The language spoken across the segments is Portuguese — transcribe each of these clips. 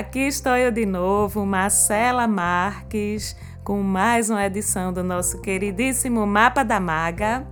Aqui estou eu de novo, Marcela Marques, com mais uma edição do nosso queridíssimo Mapa da Maga,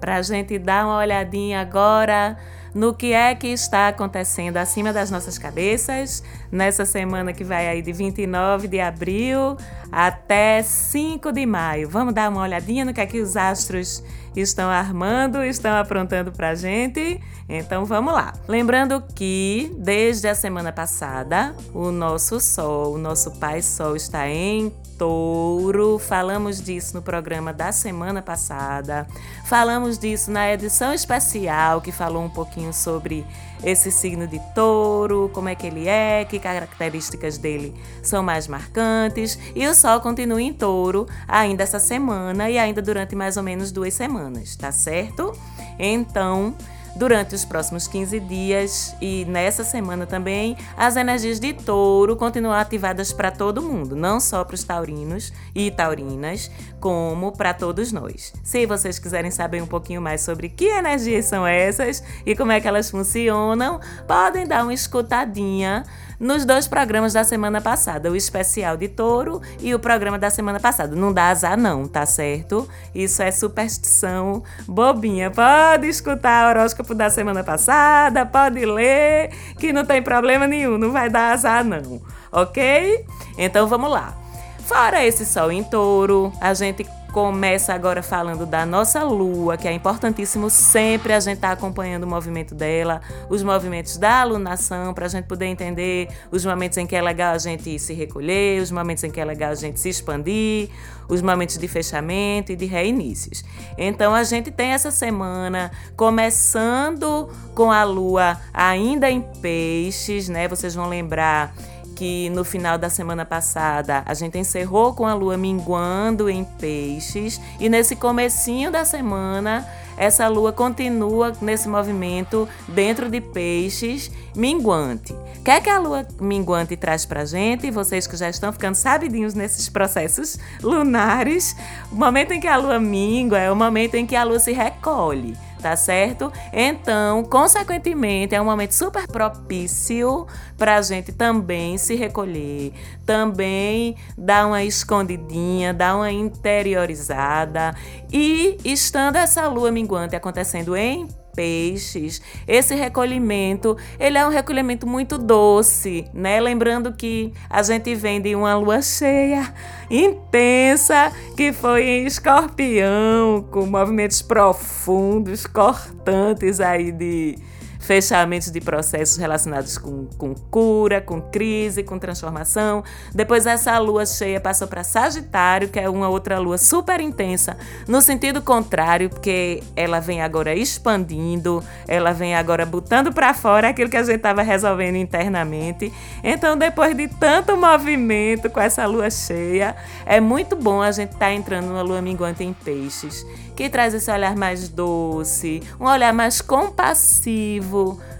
para a gente dar uma olhadinha agora no que é que está acontecendo acima das nossas cabeças nessa semana que vai aí de 29 de abril até 5 de maio. Vamos dar uma olhadinha no que é que os astros estão armando, estão aprontando pra gente. Então vamos lá. Lembrando que desde a semana passada, o nosso Sol, o nosso Pai Sol está em touro. Falamos disso no programa da semana passada. Falamos disso na edição especial que falou um pouquinho sobre esse signo de touro, como é que ele é, que características dele são mais marcantes. E o Sol continua em touro ainda essa semana e ainda durante mais ou menos duas semanas, tá certo? Então, durante os próximos 15 dias e nessa semana também, as energias de touro continuam ativadas para todo mundo, não só para os taurinos e taurinas, como para todos nós. Se vocês quiserem saber um pouquinho mais sobre que energias são essas e como é que elas funcionam, podem dar uma escutadinha nos dois programas da semana passada, o especial de touro e o programa da semana passada. Não dá azar, não, tá certo? Isso é superstição bobinha. Pode escutar o horóscopo da semana passada, pode ler, que não tem problema nenhum, não vai dar azar, não, ok? Então vamos lá. Fora esse sol em touro, a gente começa agora falando da nossa lua, que é importantíssimo sempre a gente estar tá acompanhando o movimento dela, os movimentos da alunação, para a gente poder entender os momentos em que é legal a gente se recolher, os momentos em que é legal a gente se expandir, os momentos de fechamento e de reinícios. Então a gente tem essa semana começando com a lua ainda em peixes, né? Vocês vão lembrar que no final da semana passada a gente encerrou com a lua minguando em peixes e nesse comecinho da semana essa lua continua nesse movimento dentro de peixes minguante. O que é que a lua minguante traz pra gente? Vocês que já estão ficando sabidinhos nesses processos lunares, o momento em que a lua mingua é o momento em que a lua se recolhe tá certo? Então, consequentemente, é um momento super propício para a gente também se recolher, também dar uma escondidinha, dar uma interiorizada. E estando essa lua minguante acontecendo em peixes. Esse recolhimento, ele é um recolhimento muito doce, né? Lembrando que a gente vem de uma lua cheia intensa que foi em escorpião, com movimentos profundos, cortantes aí de fechamentos de processos relacionados com, com cura, com crise, com transformação. Depois essa lua cheia passou para Sagitário, que é uma outra lua super intensa, no sentido contrário, porque ela vem agora expandindo, ela vem agora botando para fora aquilo que a gente estava resolvendo internamente. Então, depois de tanto movimento com essa lua cheia, é muito bom a gente estar tá entrando numa lua minguante em peixes que traz esse olhar mais doce, um olhar mais compassivo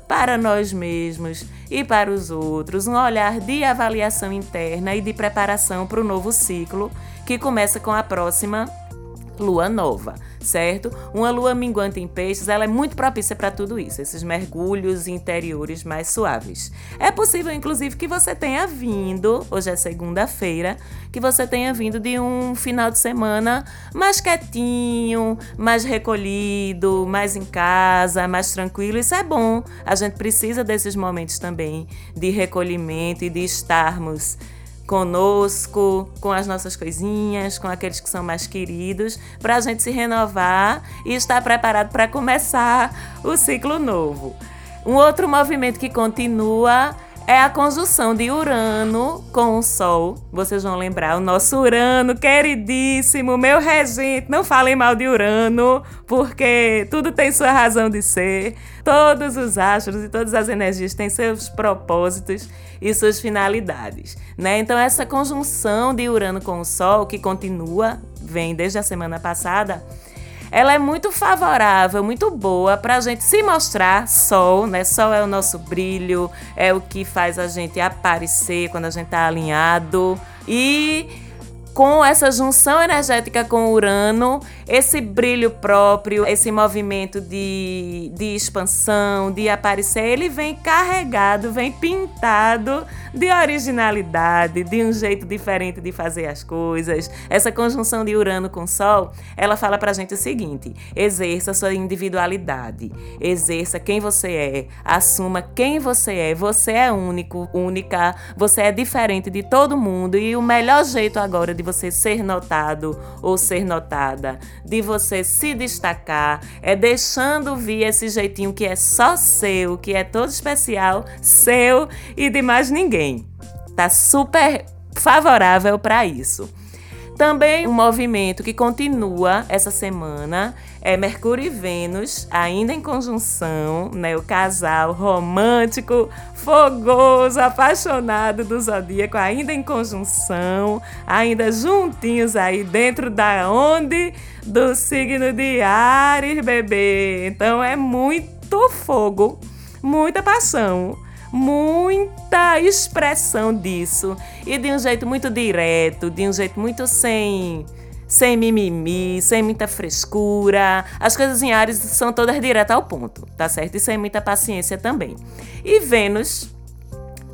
para nós mesmos e para os outros, um olhar de avaliação interna e de preparação para o novo ciclo que começa com a próxima lua nova, certo? Uma lua minguante em peixes, ela é muito propícia para tudo isso, esses mergulhos interiores mais suaves. É possível, inclusive, que você tenha vindo, hoje é segunda-feira, que você tenha vindo de um final de semana mais quietinho, mais recolhido, mais em casa, mais tranquilo. Isso é bom. A gente precisa desses momentos também de recolhimento e de estarmos conosco, com as nossas coisinhas, com aqueles que são mais queridos, para a gente se renovar e estar preparado para começar o ciclo novo. Um outro movimento que continua é a conjunção de Urano com o Sol. Vocês vão lembrar, o nosso Urano queridíssimo, meu regente. Não falem mal de Urano, porque tudo tem sua razão de ser. Todos os astros e todas as energias têm seus propósitos e suas finalidades, né? Então essa conjunção de Urano com o Sol que continua, vem desde a semana passada, ela é muito favorável, muito boa para a gente se mostrar sol, né? Sol é o nosso brilho, é o que faz a gente aparecer quando a gente está alinhado. E com essa junção energética com Urano, esse brilho próprio, esse movimento de, de expansão, de aparecer, ele vem carregado, vem pintado de originalidade, de um jeito diferente de fazer as coisas. Essa conjunção de Urano com Sol, ela fala pra gente o seguinte: exerça sua individualidade, exerça quem você é, assuma quem você é. Você é único, única, você é diferente de todo mundo e o melhor jeito agora de você ser notado ou ser notada, de você se destacar, é deixando vir esse jeitinho que é só seu, que é todo especial, seu e de mais ninguém. Tá super favorável para isso. Também um movimento que continua essa semana é Mercúrio e Vênus, ainda em conjunção, né? O casal romântico, fogoso, apaixonado do zodíaco, ainda em conjunção, ainda juntinhos aí dentro da onde? Do signo de Ares, bebê. Então é muito fogo, muita paixão muita expressão disso e de um jeito muito direto, de um jeito muito sem sem mimimi, sem muita frescura. As coisas em Ares são todas diretas ao ponto, tá certo? E sem muita paciência também. E Vênus,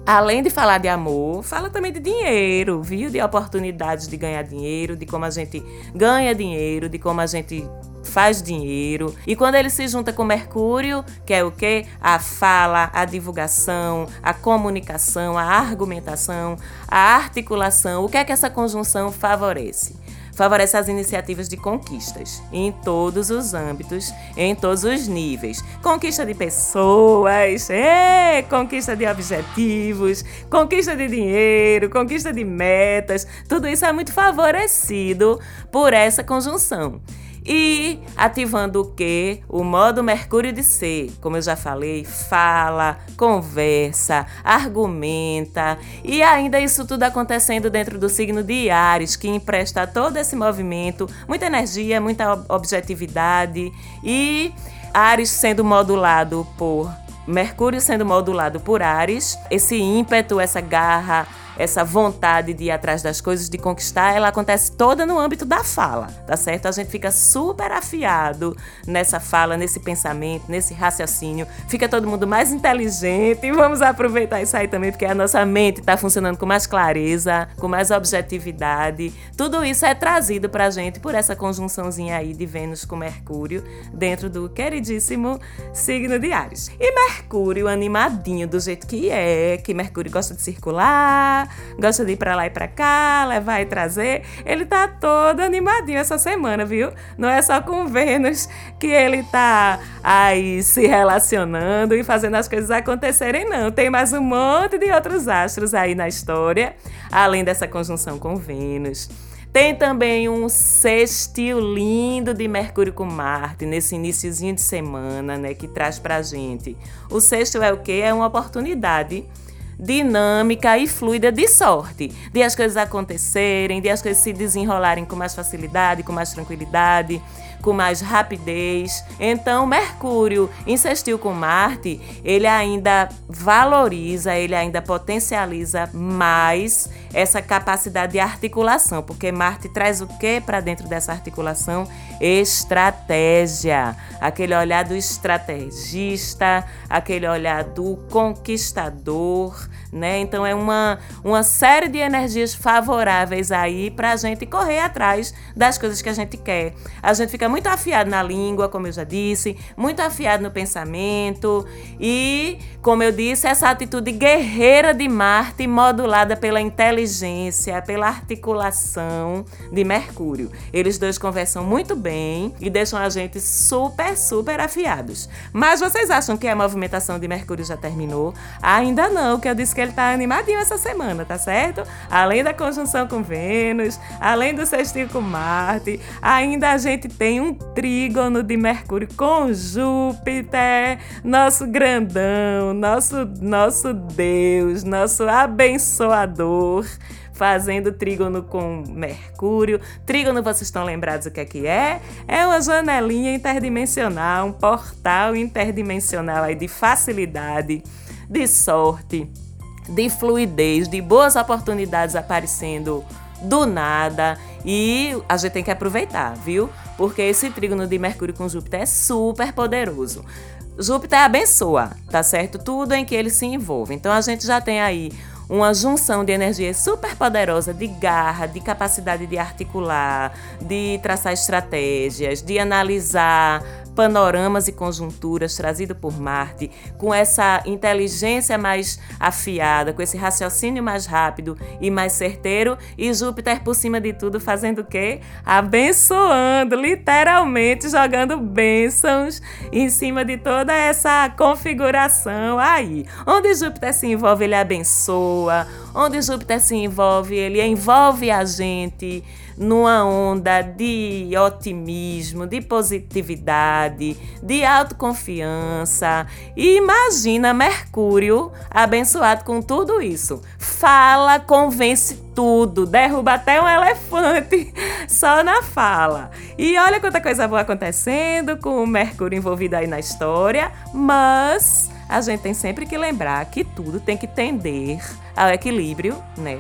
além de falar de amor, fala também de dinheiro, viu? De oportunidades de ganhar dinheiro, de como a gente ganha dinheiro, de como a gente faz dinheiro. E quando ele se junta com Mercúrio, que é o que? A fala, a divulgação, a comunicação, a argumentação, a articulação. O que é que essa conjunção favorece? Favorece as iniciativas de conquistas em todos os âmbitos, em todos os níveis. Conquista de pessoas, é, conquista de objetivos, conquista de dinheiro, conquista de metas. Tudo isso é muito favorecido por essa conjunção. E ativando o que? O modo Mercúrio de ser. Como eu já falei, fala, conversa, argumenta. E ainda isso tudo acontecendo dentro do signo de Ares, que empresta todo esse movimento muita energia, muita objetividade. E Ares sendo modulado por Mercúrio sendo modulado por Ares, esse ímpeto, essa garra, essa vontade de ir atrás das coisas, de conquistar, ela acontece toda no âmbito da fala, tá certo? A gente fica super afiado nessa fala, nesse pensamento, nesse raciocínio, fica todo mundo mais inteligente e vamos aproveitar isso aí também, porque a nossa mente está funcionando com mais clareza, com mais objetividade. Tudo isso é trazido pra gente por essa conjunçãozinha aí de Vênus com Mercúrio dentro do queridíssimo signo de Ares. E Mercúrio animadinho do jeito que é, que Mercúrio gosta de circular, gosta de ir pra lá e pra cá, levar e trazer. Ele tá todo animadinho essa semana, viu? Não é só com Vênus que ele tá aí se relacionando e fazendo as coisas acontecerem, não. Tem mais um monte de outros astros aí na história, além dessa conjunção com Vênus. Tem também um sextil lindo de Mercúrio com Marte nesse iníciozinho de semana, né, que traz pra gente. O sexto é o quê? É uma oportunidade dinâmica e fluida de sorte, de as coisas acontecerem, de as coisas se desenrolarem com mais facilidade, com mais tranquilidade, com mais rapidez. Então, Mercúrio insistiu com Marte, ele ainda valoriza, ele ainda potencializa mais essa capacidade de articulação, porque Marte traz o que para dentro dessa articulação? Estratégia. Aquele olhar do estrategista, aquele olhar do conquistador, né? Então é uma, uma série de energias favoráveis aí para a gente correr atrás das coisas que a gente quer. A gente fica muito afiado na língua, como eu já disse, muito afiado no pensamento e, como eu disse, essa atitude guerreira de Marte modulada pela inteligência, pela articulação de Mercúrio. Eles dois conversam muito bem e deixam a gente super, super afiados. Mas vocês acham que a movimentação de Mercúrio já terminou? Ainda não, que eu disse que ele tá animadinho essa semana, tá certo? Além da conjunção com Vênus, além do sextil com Marte, ainda a gente tem um trígono de Mercúrio com Júpiter, nosso grandão, nosso, nosso Deus, nosso abençoador fazendo trígono com Mercúrio. Trígono, vocês estão lembrados o que é que é? É uma janelinha interdimensional, um portal interdimensional aí de facilidade, de sorte, de fluidez, de boas oportunidades aparecendo do nada. E a gente tem que aproveitar, viu? Porque esse trígono de Mercúrio com Júpiter é super poderoso. Júpiter abençoa, tá certo? Tudo em que ele se envolve. Então a gente já tem aí uma junção de energia super poderosa, de garra, de capacidade de articular, de traçar estratégias, de analisar panoramas e conjunturas trazido por Marte, com essa inteligência mais afiada, com esse raciocínio mais rápido e mais certeiro, e Júpiter por cima de tudo fazendo o quê? Abençoando, literalmente jogando bênçãos em cima de toda essa configuração aí. Onde Júpiter se envolve, ele abençoa. Onde Júpiter se envolve, ele envolve a gente numa onda de otimismo, de positividade, de autoconfiança. E imagina Mercúrio abençoado com tudo isso. Fala, convence tudo, derruba até um elefante só na fala. E olha quanta coisa boa acontecendo com o Mercúrio envolvido aí na história, mas a gente tem sempre que lembrar que tudo tem que tender ao equilíbrio, né?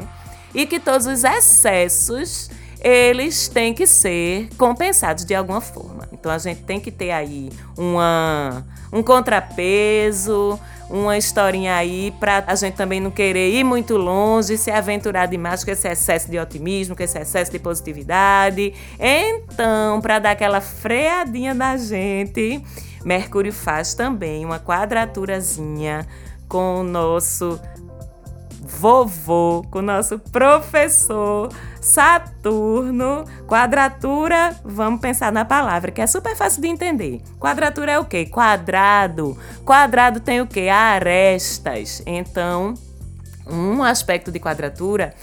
E que todos os excessos eles têm que ser compensados de alguma forma. Então a gente tem que ter aí uma, um contrapeso, uma historinha aí para a gente também não querer ir muito longe, se aventurar demais com esse excesso de otimismo, com esse excesso de positividade. Então, para dar aquela freadinha da gente, Mercúrio faz também uma quadraturazinha com o nosso vovô, com o nosso professor Saturno. Quadratura, vamos pensar na palavra, que é super fácil de entender. Quadratura é o quê? Quadrado. Quadrado tem o quê? Arestas. Então, um aspecto de quadratura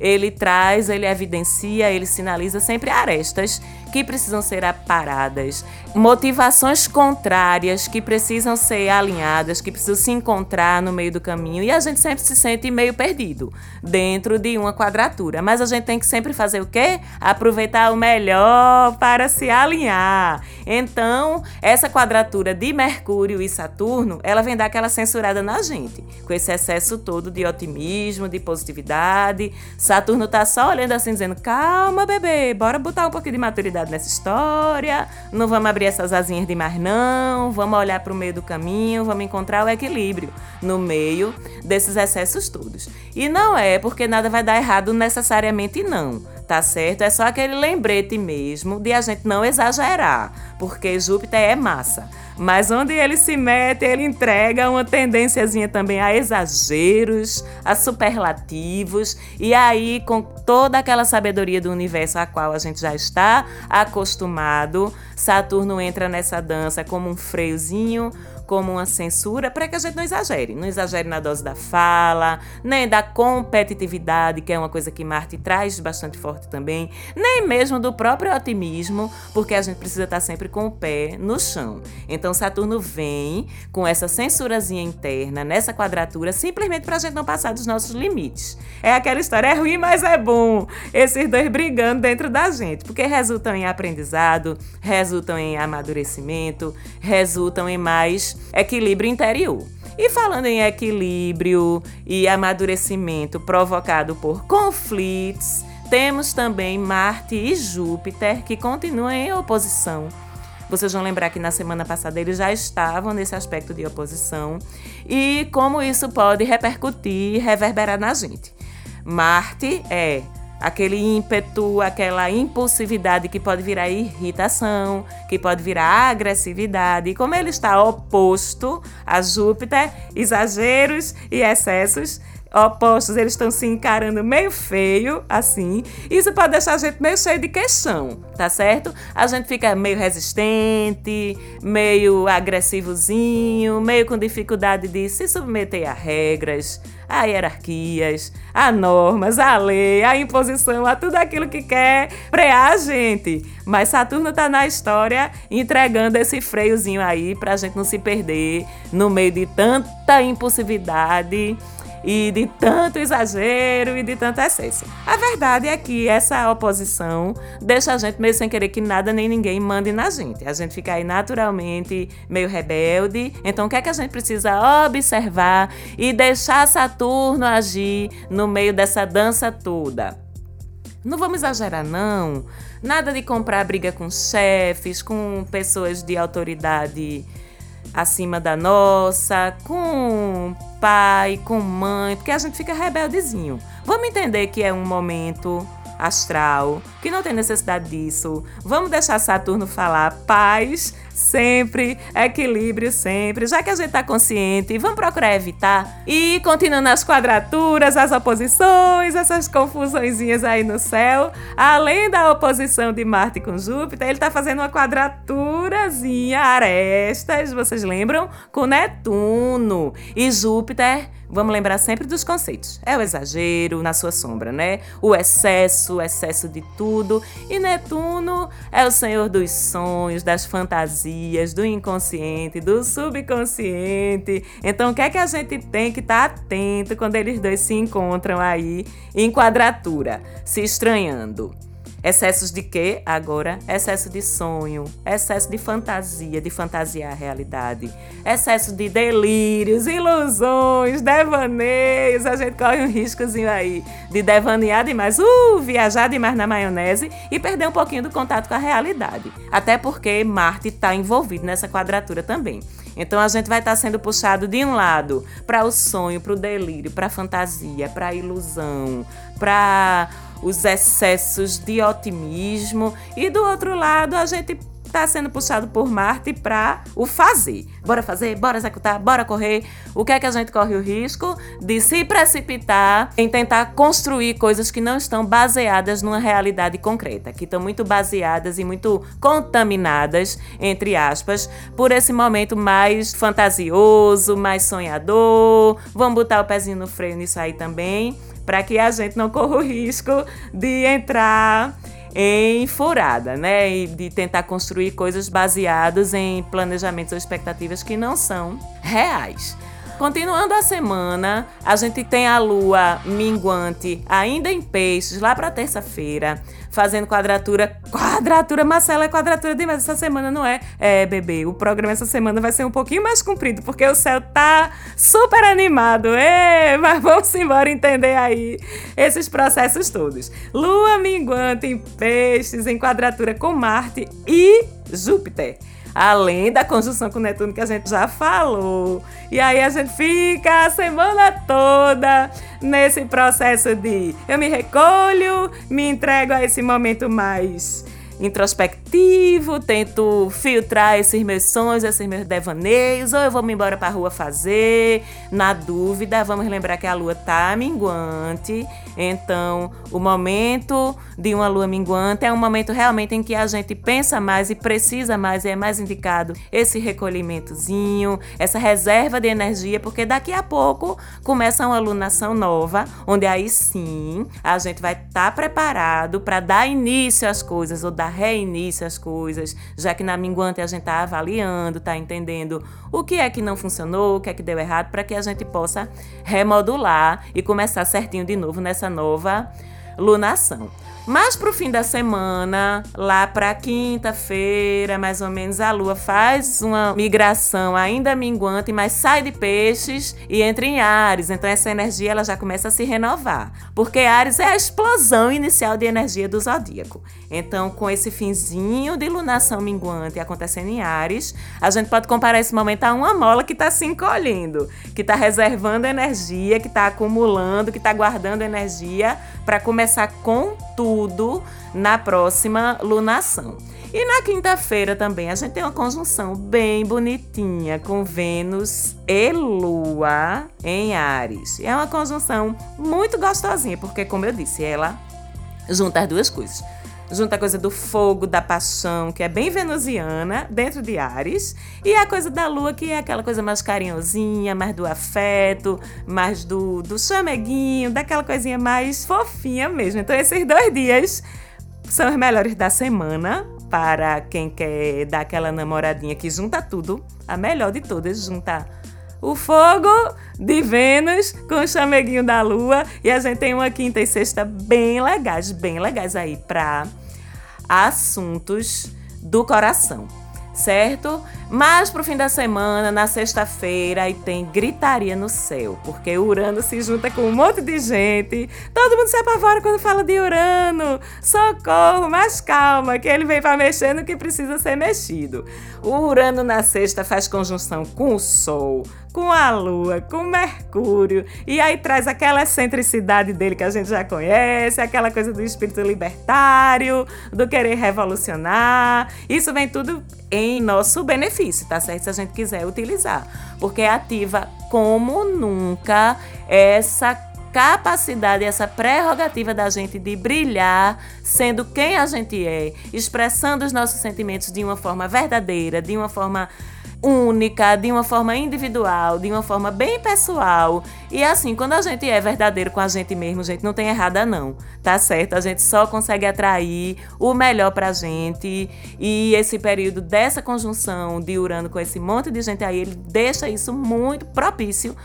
ele traz, ele evidencia, ele sinaliza sempre arestas que precisam ser aparadas, motivações contrárias que precisam ser alinhadas, que precisam se encontrar no meio do caminho e a gente sempre se sente meio perdido dentro de uma quadratura. Mas a gente tem que sempre fazer o quê? Aproveitar o melhor para se alinhar. Então, essa quadratura de Mercúrio e Saturno, ela vem dar aquela censurada na gente, com esse excesso todo de otimismo, de positividade. Saturno tá só olhando assim, dizendo: calma, bebê, bora botar um pouquinho de maturidade nessa história, não vamos abrir essas asinhas demais não, vamos olhar para o meio do caminho, vamos encontrar o equilíbrio no meio desses excessos todos. E não é porque nada vai dar errado necessariamente não, tá certo? É só aquele lembrete mesmo de a gente não exagerar, porque Júpiter é massa. Mas onde ele se mete, ele entrega uma tendênciazinha também a exageros, a superlativos, e aí com toda aquela sabedoria do universo a qual a gente já está acostumado, Saturno entra nessa dança como um freiozinho como uma censura para que a gente não exagere. Não exagere na dose da fala, nem da competitividade, que é uma coisa que Marte traz bastante forte também, nem mesmo do próprio otimismo, porque a gente precisa estar sempre com o pé no chão. Então Saturno vem com essa censurazinha interna, nessa quadratura, simplesmente para a gente não passar dos nossos limites. É aquela história, é ruim, mas é bom. Esses dois brigando dentro da gente, porque resultam em aprendizado, resultam em amadurecimento, resultam em mais equilíbrio interior. E falando em equilíbrio e amadurecimento provocado por conflitos, temos também Marte e Júpiter que continuam em oposição. Vocês vão lembrar que na semana passada eles já estavam nesse aspecto de oposição e como isso pode repercutir e reverberar na gente. Marte é aquele ímpeto, aquela impulsividade que pode virar irritação, que pode virar agressividade. E como ele está oposto a Júpiter, exageros e excessos opostos, eles estão se encarando meio feio, assim. Isso pode deixar a gente meio cheio de queixão, tá certo? A gente fica meio resistente, meio agressivozinho, meio com dificuldade de se submeter a regras, a hierarquias, a normas, a lei, a imposição, a tudo aquilo que quer frear a gente. Mas Saturno tá na história entregando esse freiozinho aí pra gente não se perder no meio de tanta impulsividade e de tanto exagero e de tanto excesso. A verdade é que essa oposição deixa a gente meio sem querer que nada nem ninguém mande na gente. A gente fica aí naturalmente meio rebelde. Então, o que é que a gente precisa observar e deixar Saturno agir no meio dessa dança toda? Não vamos exagerar, não. Nada de comprar briga com chefes, com pessoas de autoridade acima da nossa, com pai, com mãe, porque a gente fica rebeldezinho. Vamos entender que é um momento astral, que não tem necessidade disso. Vamos deixar Saturno falar paz sempre, equilíbrio sempre, já que a gente está consciente, vamos procurar evitar. E continuando as quadraturas, as oposições, essas confusõezinhas aí no céu, além da oposição de Marte com Júpiter, ele está fazendo uma quadraturazinha, arestas, vocês lembram? Com Netuno. E Júpiter Vamos lembrar sempre dos conceitos. É o exagero na sua sombra, né? O excesso, o excesso de tudo. E Netuno é o senhor dos sonhos, das fantasias, do inconsciente, do subconsciente. Então, o que é que a gente tem que estar tá atento quando eles dois se encontram aí em quadratura, se estranhando? Excessos de quê? Agora, excesso de sonho, excesso de fantasia, de fantasiar a realidade, excesso de delírios, ilusões, devaneios. A gente corre um riscozinho aí de devanear demais, uh, viajar demais na maionese e perder um pouquinho do contato com a realidade. Até porque Marte está envolvido nessa quadratura também. Então a gente vai estar tá sendo puxado de um lado para o sonho, para o delírio, para a fantasia, para a ilusão, para os excessos de otimismo e do outro lado a gente está sendo puxado por Marte para o fazer. Bora fazer, bora executar, bora correr. O que é que a gente corre o risco de se precipitar em tentar construir coisas que não estão baseadas numa realidade concreta, que estão muito baseadas e muito contaminadas, entre aspas, por esse momento mais fantasioso, mais sonhador. Vamos botar o pezinho no freio nisso aí também para que a gente não corra o risco de entrar em furada, né? E de tentar construir coisas baseadas em planejamentos ou expectativas que não são reais. Continuando a semana, a gente tem a lua minguante ainda em peixes, lá para terça-feira, fazendo quadratura. Quadratura, Marcela, é quadratura demais essa semana, não é? É, bebê, o programa essa semana vai ser um pouquinho mais comprido, porque o céu tá super animado. Ê, mas vamos embora entender aí esses processos todos. Lua minguante em peixes, em quadratura com Marte e Júpiter além da conjunção com Netuno que a gente já falou. E aí a gente fica a semana toda nesse processo de eu me recolho, me entrego a esse momento mais introspectivo, tento filtrar esses meus sonhos, esses meus devaneios, ou eu vou me embora para a rua fazer. Na dúvida, vamos lembrar que a lua tá minguante, então o momento de uma lua minguante é um momento realmente em que a gente pensa mais e precisa mais e é mais indicado esse recolhimentozinho, essa reserva de energia, porque daqui a pouco começa uma lunação nova, onde aí sim a gente vai estar tá preparado para dar início às coisas ou dar reinício às coisas, já que na minguante a gente está avaliando, está entendendo o que é que não funcionou, o que é que deu errado, para que a gente possa remodular e começar certinho de novo nessa nova lunação. Mas pro fim da semana, lá para quinta-feira, mais ou menos, a lua faz uma migração ainda minguante, mas sai de peixes e entra em Ares. Então essa energia ela já começa a se renovar, porque Ares é a explosão inicial de energia do zodíaco. Então, com esse finzinho de lunação minguante acontecendo em Ares, a gente pode comparar esse momento a uma mola que está se encolhendo, que está reservando energia, que está acumulando, que está guardando energia para começar com tudo na próxima lunação. E na quinta-feira também a gente tem uma conjunção bem bonitinha com Vênus e Lua em Ares. É uma conjunção muito gostosinha, porque, como eu disse, ela junta as duas coisas junta a coisa do fogo, da paixão, que é bem venusiana, dentro de Ares, e a coisa da lua, que é aquela coisa mais carinhosinha, mais do afeto, mais do, do chameguinho, daquela coisinha mais fofinha mesmo. Então, esses dois dias são os melhores da semana para quem quer dar aquela namoradinha que junta tudo. A melhor de todas, junta o fogo de Vênus com o chameguinho da Lua. E a gente tem uma quinta e sexta bem legais, bem legais aí para assuntos do coração certo? Mas pro fim da semana, na sexta-feira, aí tem gritaria no céu, porque Urano se junta com um monte de gente. Todo mundo se apavora quando fala de Urano. Socorro, mas calma, que ele vem para mexer no que precisa ser mexido. O Urano na sexta faz conjunção com o Sol, com a Lua, com Mercúrio, e aí traz aquela excentricidade dele que a gente já conhece, aquela coisa do espírito libertário, do querer revolucionar. Isso vem tudo em nosso benefício, tá certo? Se a gente quiser utilizar, porque ativa como nunca essa capacidade, essa prerrogativa da gente de brilhar sendo quem a gente é, expressando os nossos sentimentos de uma forma verdadeira, de uma forma única, de uma forma individual, de uma forma bem pessoal. E assim, quando a gente é verdadeiro com a gente mesmo, gente, não tem errada não, tá certo? A gente só consegue atrair o melhor pra gente. E esse período dessa conjunção de Urano com esse monte de gente aí, ele deixa isso muito propício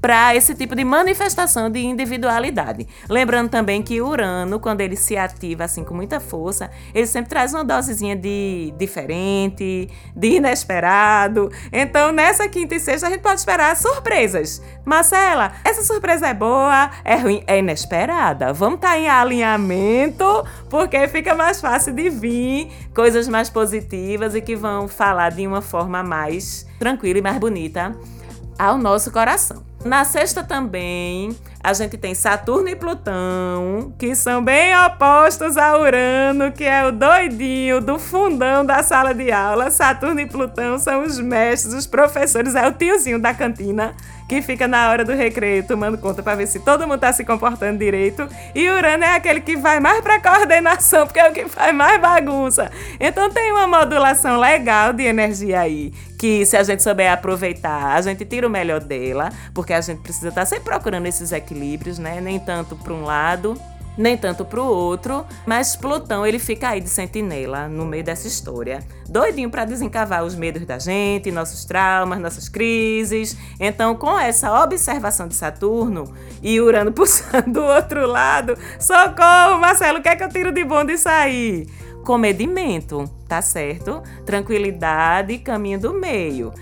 para esse tipo de manifestação de individualidade. Lembrando também que Urano, quando ele se ativa assim com muita força, ele sempre traz uma dosezinha de diferente, de inesperado. Então, nessa quinta e sexta, a gente pode esperar surpresas. Marcela, essa surpresa é boa, é ruim, é inesperada. Vamos estar tá em alinhamento, porque fica mais fácil de vir coisas mais positivas e que vão falar de uma forma mais tranquila e mais bonita ao nosso coração. Na sexta também, a gente tem Saturno e Plutão, que são bem opostos a Urano, que é o doidinho do fundão da sala de aula. Saturno e Plutão são os mestres, os professores, é o tiozinho da cantina que fica na hora do recreio tomando conta para ver se todo mundo tá se comportando direito. E Urano é aquele que vai mais para coordenação, porque é o que faz mais bagunça. Então tem uma modulação legal de energia aí, que se a gente souber aproveitar, a gente tira o melhor dela, porque a gente precisa estar tá sempre procurando esses equilíbrios, né? Nem tanto para um lado nem tanto para o outro, mas Plutão ele fica aí de sentinela no meio dessa história, doidinho para desencavar os medos da gente, nossos traumas, nossas crises. Então, com essa observação de Saturno e Urano pulsando do outro lado, socorro, Marcelo, o que é que eu tiro de bom disso aí? Comedimento, tá certo? Tranquilidade, caminho do meio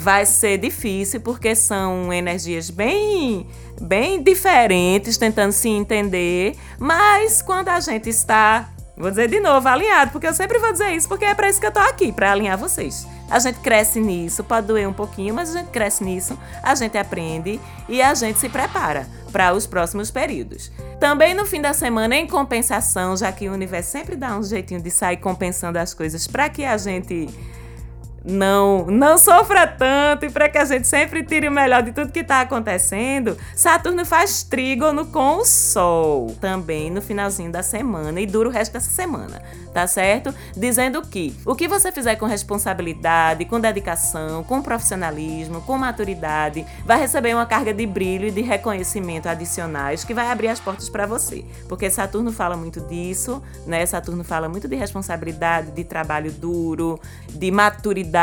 vai ser difícil porque são energias bem bem diferentes, tentando se entender, mas quando a gente está, vou dizer de novo, alinhado, porque eu sempre vou dizer isso, porque é para isso que eu tô aqui, para alinhar vocês. A gente cresce nisso, pode doer um pouquinho, mas a gente cresce nisso, a gente aprende e a gente se prepara para os próximos períodos. Também no fim da semana, em compensação, já que o universo sempre dá um jeitinho de sair compensando as coisas para que a gente não não sofra tanto e para que a gente sempre tire o melhor de tudo que está acontecendo, Saturno faz trígono com o Sol também no finalzinho da semana e dura o resto dessa semana, tá certo? Dizendo que o que você fizer com responsabilidade, com dedicação, com profissionalismo, com maturidade, vai receber uma carga de brilho e de reconhecimento adicionais que vai abrir as portas para você, porque Saturno fala muito disso, né? Saturno fala muito de responsabilidade, de trabalho duro, de maturidade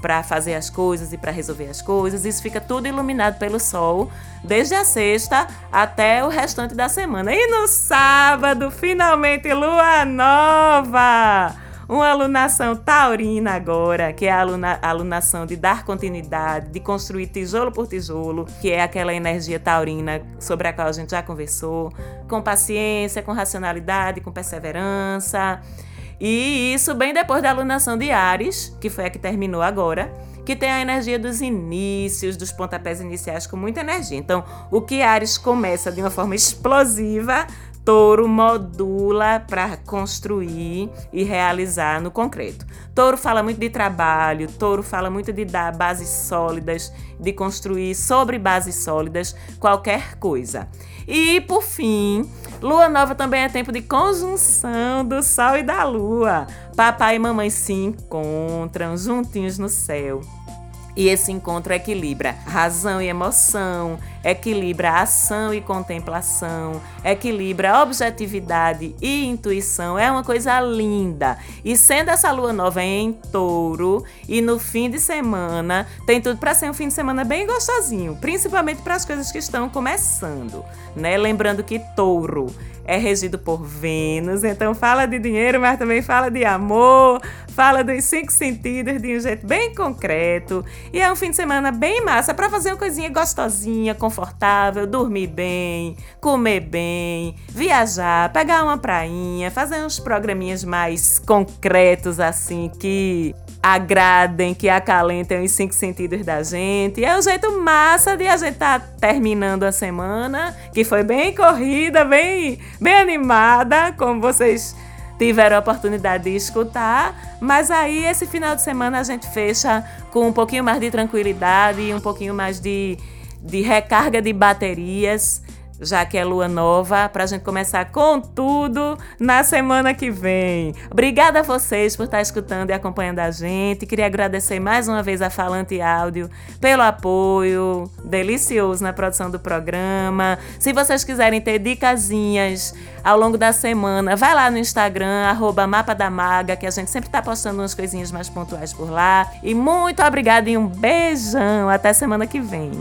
para fazer as coisas e para resolver as coisas. Isso fica tudo iluminado pelo sol, desde a sexta até o restante da semana. E no sábado, finalmente, lua nova! Uma alunação taurina agora, que é a aluna, alunação de dar continuidade, de construir tijolo por tijolo, que é aquela energia taurina sobre a qual a gente já conversou, com paciência, com racionalidade, com perseverança. E isso bem depois da alunação de Ares, que foi a que terminou agora, que tem a energia dos inícios, dos pontapés iniciais com muita energia. Então, o que Ares começa de uma forma explosiva, Touro modula para construir e realizar no concreto. Touro fala muito de trabalho, Touro fala muito de dar bases sólidas, de construir sobre bases sólidas qualquer coisa. E por fim, Lua nova também é tempo de conjunção do Sol e da Lua. Papai e mamãe se encontram juntinhos no céu. E esse encontro equilibra razão e emoção, equilibra ação e contemplação, equilibra objetividade e intuição. É uma coisa linda. E sendo essa lua nova em touro e no fim de semana, tem tudo para ser um fim de semana bem gostosinho, principalmente para as coisas que estão começando, né? Lembrando que touro é regido por Vênus, então fala de dinheiro, mas também fala de amor, fala dos cinco sentidos de um jeito bem concreto. E é um fim de semana bem massa para fazer uma coisinha gostosinha, confortável, dormir bem, comer bem, viajar, pegar uma prainha, fazer uns programinhas mais concretos assim que agradem, que acalentem os cinco sentidos da gente. É um jeito massa de a gente estar tá terminando a semana, que foi bem corrida, bem, bem animada, como vocês tiveram a oportunidade de escutar. Mas aí, esse final de semana, a gente fecha com um pouquinho mais de tranquilidade e um pouquinho mais de, de recarga de baterias já que é lua nova, para a gente começar com tudo na semana que vem. Obrigada a vocês por estar escutando e acompanhando a gente. Queria agradecer mais uma vez a Falante Áudio pelo apoio delicioso na produção do programa. Se vocês quiserem ter dicasinhas ao longo da semana, vai lá no Instagram, arroba que a gente sempre está postando umas coisinhas mais pontuais por lá. E muito obrigada e um beijão. Até semana que vem.